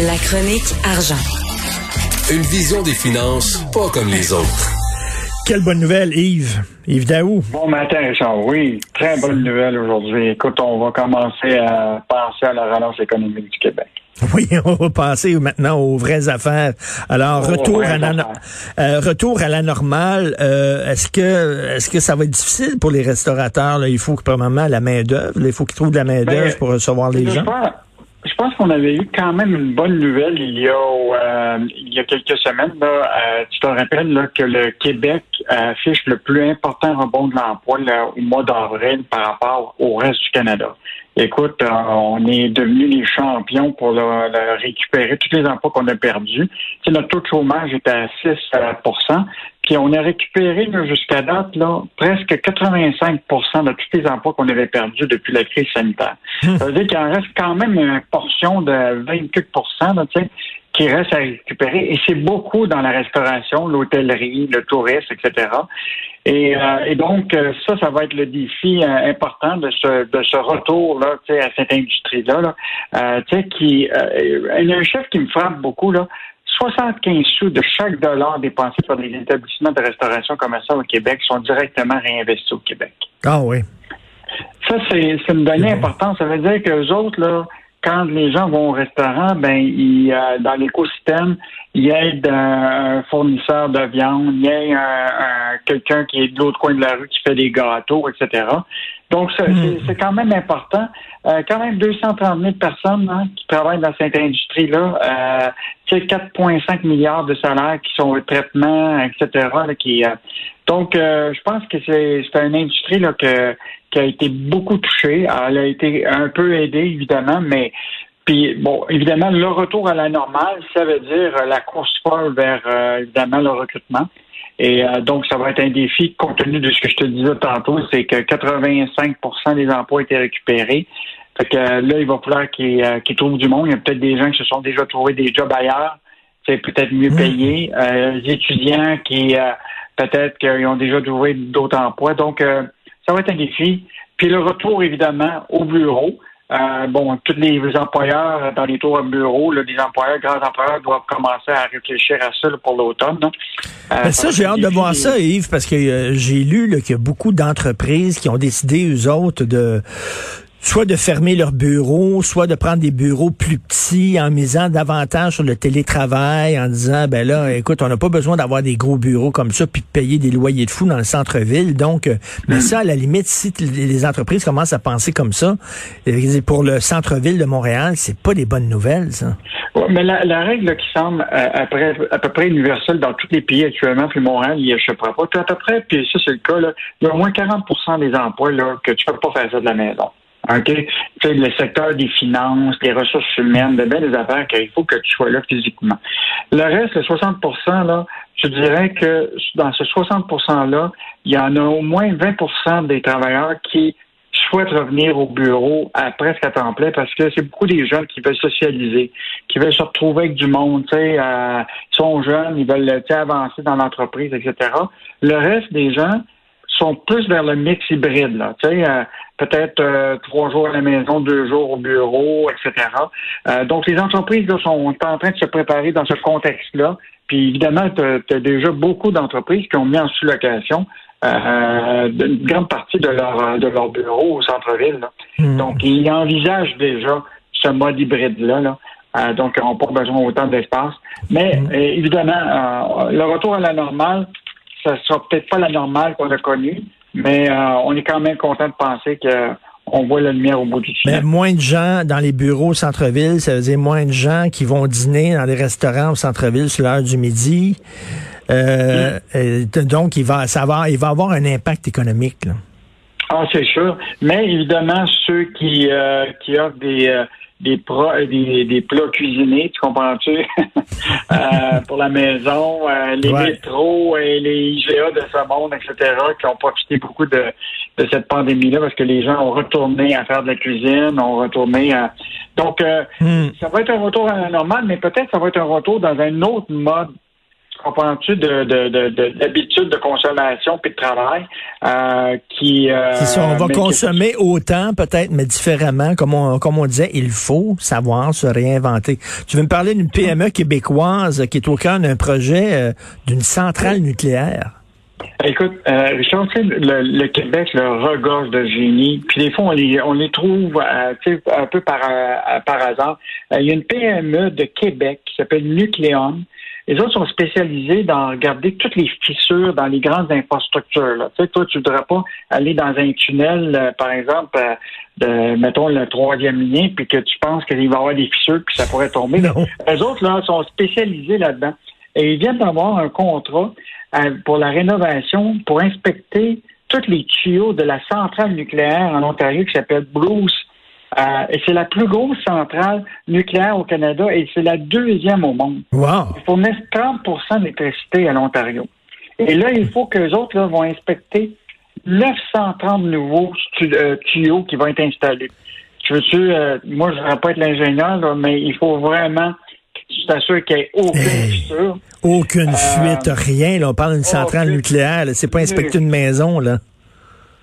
La chronique argent. Une vision des finances pas comme les autres. Quelle bonne nouvelle, Yves. Yves Daou. Bon matin, Richard. Oui, très bonne nouvelle aujourd'hui. Écoute, on va commencer à penser à la relance économique du Québec. Oui, on va passer maintenant aux vraies affaires. Alors, retour, vraies à la, affaires. euh, retour à la normale. Euh, est-ce que est-ce que ça va être difficile pour les restaurateurs? Là? Il faut que, premièrement, la main-d'œuvre. là, Il faut qu'ils trouvent de la main-d'œuvre Ben, pour recevoir les Je gens. je pense qu'on avait eu quand même une bonne nouvelle il y a euh, il y a quelques semaines. Là, Euh, tu te rappelles là, que le Québec affiche le plus important rebond de l'emploi au mois d'avril par rapport au reste du Canada. Écoute, euh, on est devenus les champions pour le- le récupérer tous les emplois qu'on a perdus. Tu sais, notre taux de chômage était à 6 puis on a récupéré jusqu'à date là, presque 85% de tous les emplois qu'on avait perdus depuis la crise sanitaire. Ça veut dire qu'il en reste quand même une portion de 28 là, tu sais, qui reste à récupérer. Et c'est beaucoup dans la restauration, l'hôtellerie, le tourisme, etc. Et, euh, et donc, euh, ça, ça va être le défi euh, important de ce, de ce retour là, tu sais, à cette industrie-là. Là, Euh, qui, il y a un chiffre qui me frappe beaucoup, là. 75 sous de chaque dollar dépensé par les établissements de restauration commerciale au Québec sont directement réinvestis au Québec. Ah oui. Ça, c'est une donnée importante. Ça veut dire que les autres, là, quand les gens vont au restaurant, ben, ils, euh, dans l'écosystème, ils aident un, un fournisseur de viande, il y a un, un- quelqu'un qui est de l'autre coin de la rue qui fait des gâteaux, etc. Donc, ça, c'est- c'est quand même important. Euh, quand même 230 000 personnes hein, qui travaillent dans cette industrie-là. Euh, tu sais, 4,5 milliards de salaires qui sont au traitement, etc. là, qui, euh, donc, euh, je pense que c'est c'est une industrie là, que, qui a été beaucoup touchée. Elle a été un peu aidée, évidemment, mais puis, bon, évidemment, le retour à la normale, ça veut dire la course folle vers, euh, évidemment, le recrutement. Et euh, donc, ça va être un défi, compte tenu de ce que je te disais tantôt, c'est que 85% des emplois été récupérés. Fait que euh, là, il va falloir qu'ils euh, qu'ils trouvent du monde. Il y a peut-être des gens qui se sont déjà trouvés des jobs ailleurs, c'est peut-être mieux payés. Euh, les étudiants qui, euh, peut-être qu'ils ont déjà trouvé d'autres emplois. Donc, euh, ça va être un défi. Puis le retour, évidemment, au bureau. Euh, bon, tous les employeurs euh, dans les tours à bureau, là, les employeurs, grands employeurs doivent commencer à réfléchir à ça là, pour l'automne. Euh, Ben ça, j'ai hâte de voir ça, Yves, parce que euh, j'ai lu qu'il y a beaucoup d'entreprises qui ont décidé, eux autres, de soit de fermer leurs bureaux, soit de prendre des bureaux plus petits en misant davantage sur le télétravail, en disant, ben là, écoute, on n'a pas besoin d'avoir des gros bureaux comme ça, puis de payer des loyers de fou dans le centre-ville. Donc, euh, mais ça, à la limite, si les entreprises commencent à penser comme ça, euh, pour le centre-ville de Montréal, c'est pas des bonnes nouvelles, ça. Ouais, mais la, la règle qui semble euh, après, à peu près universelle dans tous les pays actuellement, puis Montréal, il n'y échappera pas. Tout à peu près, puis ça, c'est le cas, là, il y a au moins 40% des emplois là, que tu peux pas faire ça de la maison. OK? Sais, le secteur des finances, des ressources humaines, de belles affaires qu'il faut que tu sois là physiquement. Le reste, le 60% là, je dirais que dans ce 60 %-là, il y en a au moins 20% des travailleurs qui souhaitent revenir au bureau à presque à temps plein parce que c'est beaucoup des jeunes qui veulent socialiser, qui veulent se retrouver avec du monde, tu euh, ils sont jeunes, ils veulent avancer dans l'entreprise, etc. Le reste des gens sont plus vers le mix hybride, là, tu sais, euh, peut-être euh, trois jours à la maison, deux jours au bureau, etc. Euh, donc les entreprises là, sont en train de se préparer dans ce contexte-là. Puis évidemment, tu as, déjà beaucoup d'entreprises qui ont mis en sous-location euh, une grande partie de leur de leur bureau au centre-ville. là. Donc, ils envisagent déjà ce mode hybride-là. Là. Euh, donc, ils n'ont pas besoin autant d'espace. Mais euh, évidemment, euh, le retour à la normale, ça sera peut-être pas la normale qu'on a connue, mais euh, on est quand même content de penser que on voit la lumière au bout du Mais tunnel. moins de gens dans les bureaux au centre-ville, ça veut dire moins de gens qui vont dîner dans des restaurants au centre-ville sur l'heure du midi. Euh, euh, donc, il va, ça va, il va avoir un impact économique. Là. Ah, c'est sûr. Mais évidemment, ceux qui, euh, qui offrent des, des, pro- euh, des, des plats cuisinés, tu comprends-tu? Euh, pour la maison, euh, les Ouais. métros et les IGA de ce monde, etc., qui ont profité beaucoup de, de cette pandémie-là parce que les gens ont retourné à faire de la cuisine, ont retourné à... Donc, euh, Hmm. ça va être un retour à la normale, mais peut-être ça va être un retour dans un autre mode comprends-tu, de, de, de, de- d'habitude de consommation puis de travail euh, qui... euh, C'est ça, on va consommer autant, peut-être, mais différemment. Comme on, comme on disait, il faut savoir se réinventer. Tu veux me parler d'une PME québécoise qui est au cœur d'un projet euh, d'une centrale nucléaire? Écoute, euh, Richard, tu sais, le, le Québec le regorge de génie. Puis des fois, on les, on les trouve euh, un peu par, euh, par hasard. Il y a une PME de Québec qui s'appelle Nucleon. Les autres sont spécialisés dans regarder toutes les fissures dans les grandes infrastructures. Là. Tu sais, toi, tu voudrais pas aller dans un tunnel, euh, par exemple, euh, de, mettons, le troisième lien, puis que tu penses qu'il va y avoir des fissures, puis ça pourrait tomber. Non. Les autres, là, sont spécialisés là-dedans. Et ils viennent d'avoir un contrat euh, pour la rénovation, pour inspecter tous les tuyaux de la centrale nucléaire en Ontario qui s'appelle Bruce. Euh, et c'est la plus grosse centrale nucléaire au Canada et c'est la deuxième au monde. Wow! Ils fournissent 30% d'électricité à l'Ontario. Et là, il faut qu'eux autres là, vont inspecter 930 nouveaux euh, tuyaux qui vont être installés. Tu veux-tu, euh, moi, je ne voudrais pas être l'ingénieur, là, mais il faut vraiment que tu t'assures qu'il n'y ait aucune Hey. fissure. Aucune fuite, rien. Là, on parle d'une centrale nucléaire. C'est pas inspecter une maison, là.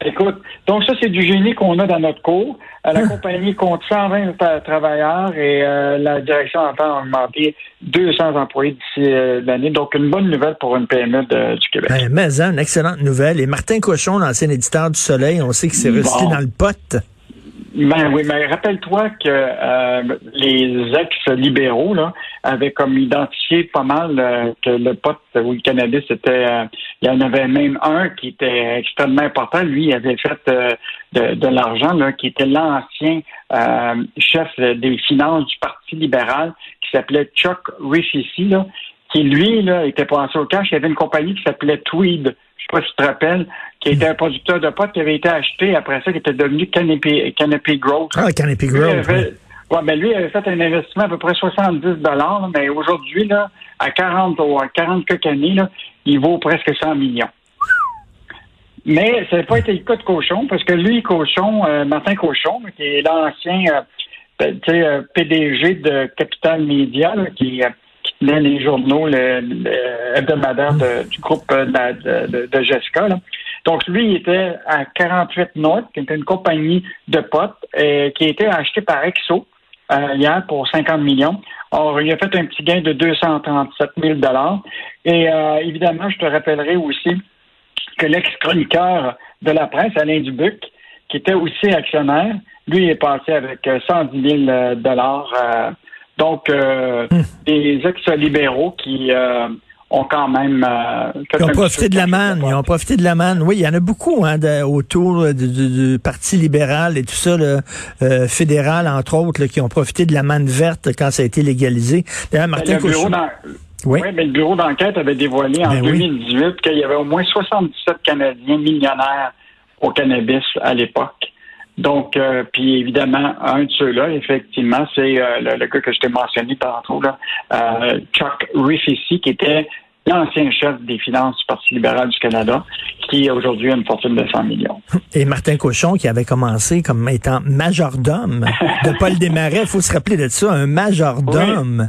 Écoute, donc ça, c'est du génie qu'on a dans notre cours. La compagnie compte 120 tra- travailleurs et euh, la direction entend augmenter 200 employés d'ici euh, l'année. Donc, une bonne nouvelle pour une PME de- du Québec. Ben, mais hein, une excellente nouvelle. Et Martin Cochon, l'ancien éditeur du Soleil, on sait qu'il s'est Bon. recyclé dans le pot. Ben oui, mais rappelle-toi que euh, les ex-libéraux là, avaient comme identifié pas mal euh, que le pot ou le cannabis était... euh, il y en avait même un qui était extrêmement important. Lui, il avait fait euh, de, de l'argent, là, qui était l'ancien euh, chef des finances du Parti libéral, qui s'appelait Chuck Rifici, là, qui, lui, là, était passé au cash. Il y avait une compagnie qui s'appelait Tweed, sais pas si tu te rappelles, qui était un producteur de potes qui avait été acheté après ça, qui était devenu Canopy, Canopy Growth. Ah, Canopy Lui, Grove. avait, ouais, mais lui avait fait un investissement à peu près 70 dollars, mais aujourd'hui, là, à 40 ou à 40 quelques années, là, il vaut presque 100 millions. Mais ça n'a pas été le cas de Cochon, parce que lui, Cochon, euh, Martin Cochon, qui est l'ancien euh, sais, euh, PDG de Capital Media, là, qui, euh, les journaux le, le hebdomadaire de- du groupe euh, de, de, de- Jessica. là. Donc, lui, il était à 48 North, qui était une compagnie de potes, euh, qui a été achetée par Exo euh, hier pour 50 millions. Or, il a fait un petit gain de 237 000 Et euh, évidemment, je te rappellerai aussi que l'ex-chroniqueur de la presse, Alain Dubuc, qui était aussi actionnaire, lui est passé avec euh, 110 000 dollars. Donc, euh, des ex-libéraux qui euh, ont quand même... euh, Ils ont profité de la manne. Ils ont profité de la manne. Oui, il y en a beaucoup hein, de- autour du, du- du Parti libéral et tout ça, là, euh, fédéral, entre autres, là, qui ont profité de la manne verte quand ça a été légalisé. D'ailleurs, Ben, Martin le bureau Cochon... Oui. Oui, mais le bureau d'enquête avait dévoilé en Ben oui. 2018 qu'il y avait au moins 77 Canadiens millionnaires au cannabis à l'époque. Donc, euh, puis évidemment, un de ceux-là, effectivement, c'est euh, le, le gars que je t'ai mentionné tantôt, là, euh, Chuck Rifici, qui était l'ancien chef des finances du Parti libéral du Canada, qui aujourd'hui a une fortune de 100 millions. Et Martin Cochon, qui avait commencé comme étant majordome de Paul Desmarais. Il faut se rappeler de ça, un majordome.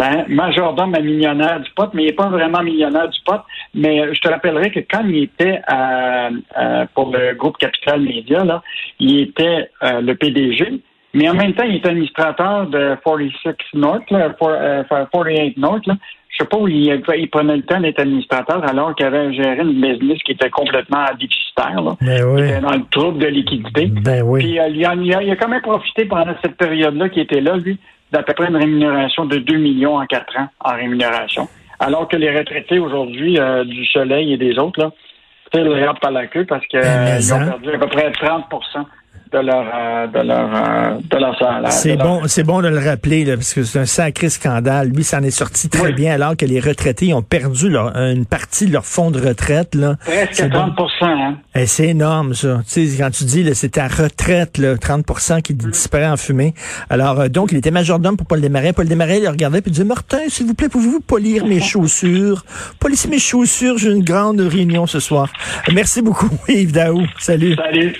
Hein, majordome à millionnaire du pot, mais il n'est pas vraiment millionnaire du pot. Mais je te rappellerai que quand il était à- à- pour le groupe Capital Média, là, il était euh, le PDG, mais en même temps, il était administrateur de 46 North, là, for- euh, 48 North. Là. Je sais pas où il, il prenait le temps d'être administrateur alors qu'il avait géré une business qui était complètement déficitaire. Là. Ben Il oui. était dans le trouble de liquidité. Ben oui. Puis euh, il, a, il quand même profité pendant cette période-là qui était là, lui, d'à peu près une rémunération de 2 millions en 4 ans en rémunération. Alors que les retraités aujourd'hui euh, du Soleil et des autres, là, le rap par la queue parce qu'ils Ben, mais ont perdu à peu près 30 de leur euh, de leur euh, de leur salaire. C'est de leur- bon, c'est bon de le rappeler, là, parce que c'est un sacré scandale. Lui, ça en est sorti très Oui. bien, alors que les retraités ont perdu leur- une partie de leur fonds de retraite. Là. Presque C'est bon. 30 hein. Eh, c'est énorme, ça. Tu sais, quand tu dis, là, c'est ta retraite, là, 30% qui disparaît en fumée. Alors, euh, donc, il était majordome pour Paul Desmarais. Paul Desmarais, il le regardait puis il disait, Martin, s'il vous plaît, pouvez-vous polir mes chaussures? Polisser mes chaussures, j'ai une grande réunion ce soir. Merci beaucoup, Yves Daou. Salut. Salut.